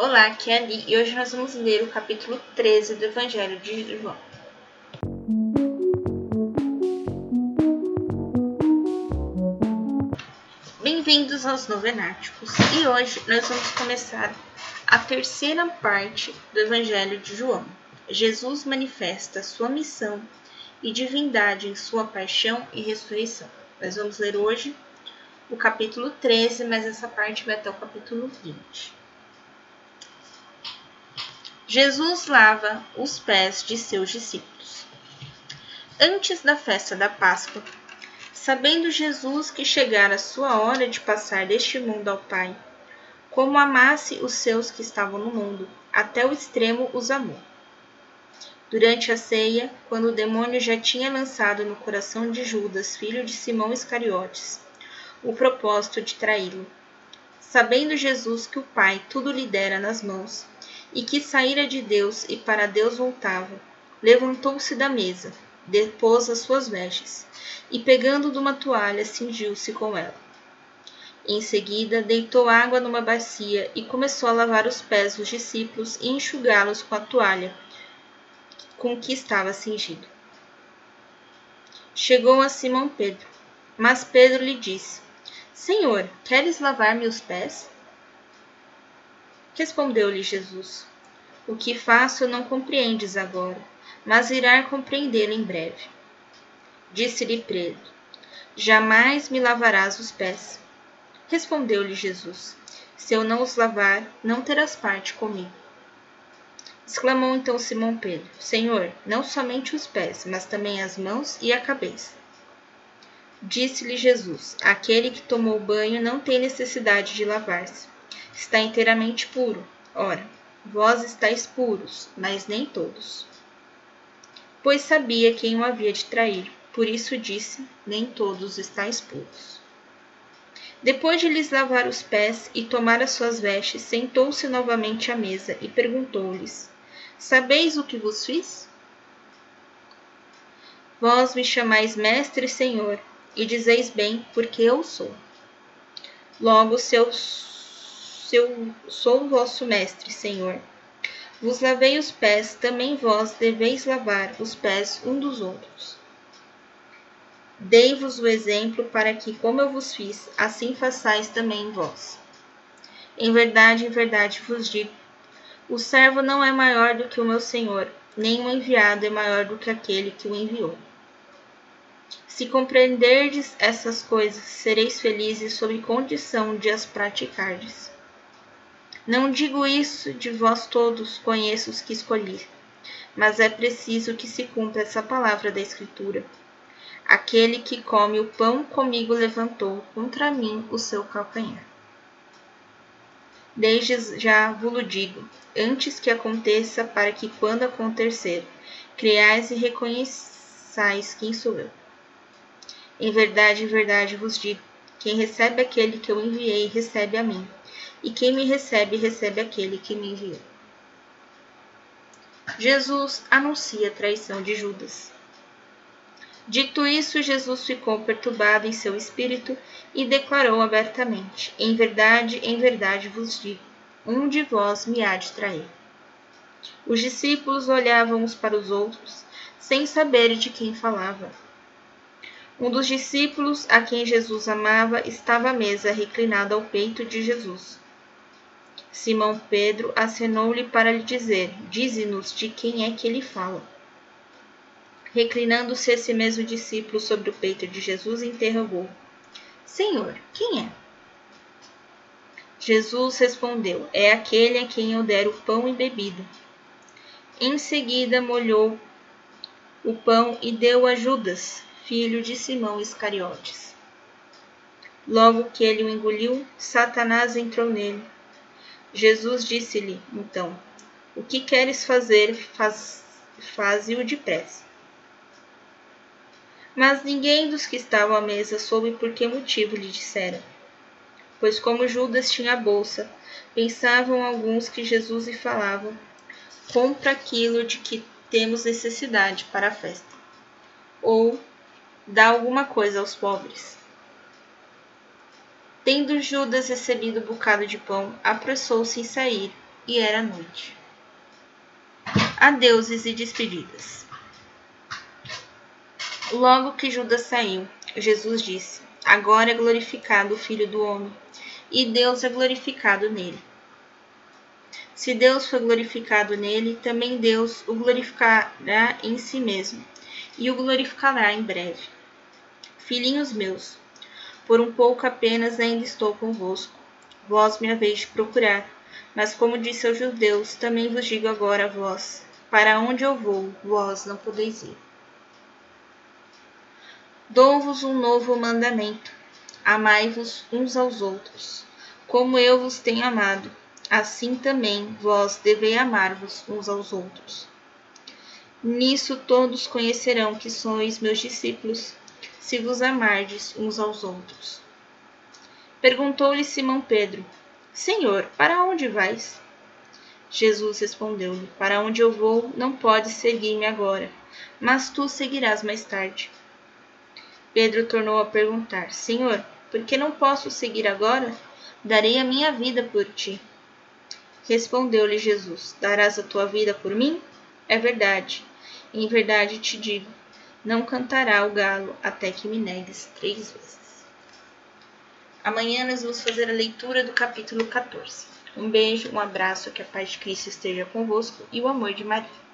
Olá, aqui é a Li e hoje nós vamos ler o capítulo 13 do Evangelho de João. Bem-vindos aos Novenáticos e hoje nós vamos começar a terceira parte do Evangelho de João. Jesus manifesta sua missão e divindade em sua paixão e ressurreição. Nós vamos ler hoje o capítulo 13, mas essa parte vai até o capítulo 20. Jesus lava os pés de seus discípulos. Antes da festa da Páscoa, sabendo Jesus que chegara a sua hora de passar deste mundo ao Pai, como amasse os seus que estavam no mundo, até o extremo os amou. Durante a ceia, quando o demônio já tinha lançado no coração de Judas, filho de Simão Iscariotes, o propósito de traí-lo, sabendo Jesus que o Pai tudo lhe dera nas mãos, e que saíra de Deus e para Deus voltava, levantou-se da mesa, depôs as suas vestes, e pegando de uma toalha, cingiu-se com ela. Em seguida, deitou água numa bacia e começou a lavar os pés dos discípulos e enxugá-los com a toalha com que estava cingido. Chegou a Simão Pedro, mas Pedro lhe disse: Senhor, queres lavar-me os pés? Respondeu-lhe Jesus: O que faço não compreendes agora, mas irá compreendê-lo em breve. Disse-lhe Pedro: Jamais me lavarás os pés. Respondeu-lhe Jesus: Se eu não os lavar, não terás parte comigo. Exclamou então Simão Pedro: Senhor, não somente os pés, mas também as mãos e a cabeça. Disse-lhe Jesus: Aquele que tomou banho não tem necessidade de lavar-se está inteiramente puro. Ora, vós estáis puros, mas nem todos. Pois sabia quem o havia de trair, por isso disse: Nem todos estáis puros. Depois de lhes lavar os pés e tomar as suas vestes, sentou-se novamente à mesa e perguntou-lhes: Sabeis o que vos fiz? Vós me chamais Mestre e Senhor, e dizeis bem, porque eu sou. Logo, seus se eu sou vosso mestre, Senhor. Vos lavei os pés, também vós deveis lavar os pés um dos outros. Dei-vos o exemplo para que, como eu vos fiz, assim façais também vós. Em verdade, em verdade vos digo: o servo não é maior do que o meu senhor, nem o enviado é maior do que aquele que o enviou. Se compreenderdes essas coisas, sereis felizes sob condição de as praticardes. Não digo isso de vós todos, conheço os que escolhi, mas é preciso que se cumpra essa palavra da Escritura. Aquele que come o pão comigo levantou contra mim o seu calcanhar. Desde já vos digo, antes que aconteça, para que quando acontecer, creais e reconheçais quem sou eu. Em verdade, em verdade vos digo, quem recebe aquele que eu enviei, recebe a mim e quem me recebe, recebe aquele que me enviou. Jesus anuncia a traição de Judas. Dito isso, Jesus ficou perturbado em seu espírito e declarou abertamente: Em verdade, em verdade vos digo, um de vós me há de trair. Os discípulos olhavam uns para os outros, sem saber de quem falava. Um dos discípulos, a quem Jesus amava, estava à mesa, reclinado ao peito de Jesus. Simão Pedro acenou-lhe para lhe dizer: Dize-nos de quem é que ele fala. Reclinando-se esse mesmo discípulo sobre o peito de Jesus, interrogou: Senhor, quem é? Jesus respondeu: É aquele a quem eu der o pão e bebida. Em seguida, molhou o pão e deu a Judas, filho de Simão Iscariotes. Logo que ele o engoliu, Satanás entrou nele. Jesus disse-lhe, então, o que queres fazer, faz, faze-o depressa. Mas ninguém dos que estavam à mesa soube por que motivo lhe dissera. Pois como Judas tinha a bolsa, pensavam alguns que Jesus lhe falava, compra aquilo de que temos necessidade para a festa. Ou dá alguma coisa aos pobres. Tendo Judas recebido o bocado de pão, apressou-se em sair, e era noite. Adeuses e despedidas. Logo que Judas saiu, Jesus disse: Agora é glorificado o Filho do Homem, e Deus é glorificado nele. Se Deus foi glorificado nele, também Deus o glorificará em si mesmo, e o glorificará em breve. Filhinhos meus, por um pouco apenas ainda estou convosco. Vós me haveis de procurar, mas como disse aos judeus, também vos digo agora a vós: para onde eu vou, vós não podeis ir. Dou-vos um novo mandamento: amai-vos uns aos outros. Como eu vos tenho amado, assim também vós devei amar-vos uns aos outros. Nisso todos conhecerão que sois meus discípulos, se vos amardes uns aos outros. Perguntou-lhe Simão Pedro: Senhor, para onde vais? Jesus respondeu-lhe: Para onde eu vou, não podes seguir-me agora, mas tu seguirás mais tarde. Pedro tornou a perguntar: Senhor, por que não posso seguir agora? Darei a minha vida por ti. Respondeu-lhe Jesus: Darás a tua vida por mim? É verdade. Em verdade te digo: não cantará o galo até que me negues três vezes. Amanhã nós vamos fazer a leitura do capítulo 14. Um beijo, um abraço, que a paz de Cristo esteja convosco e o amor de Maria.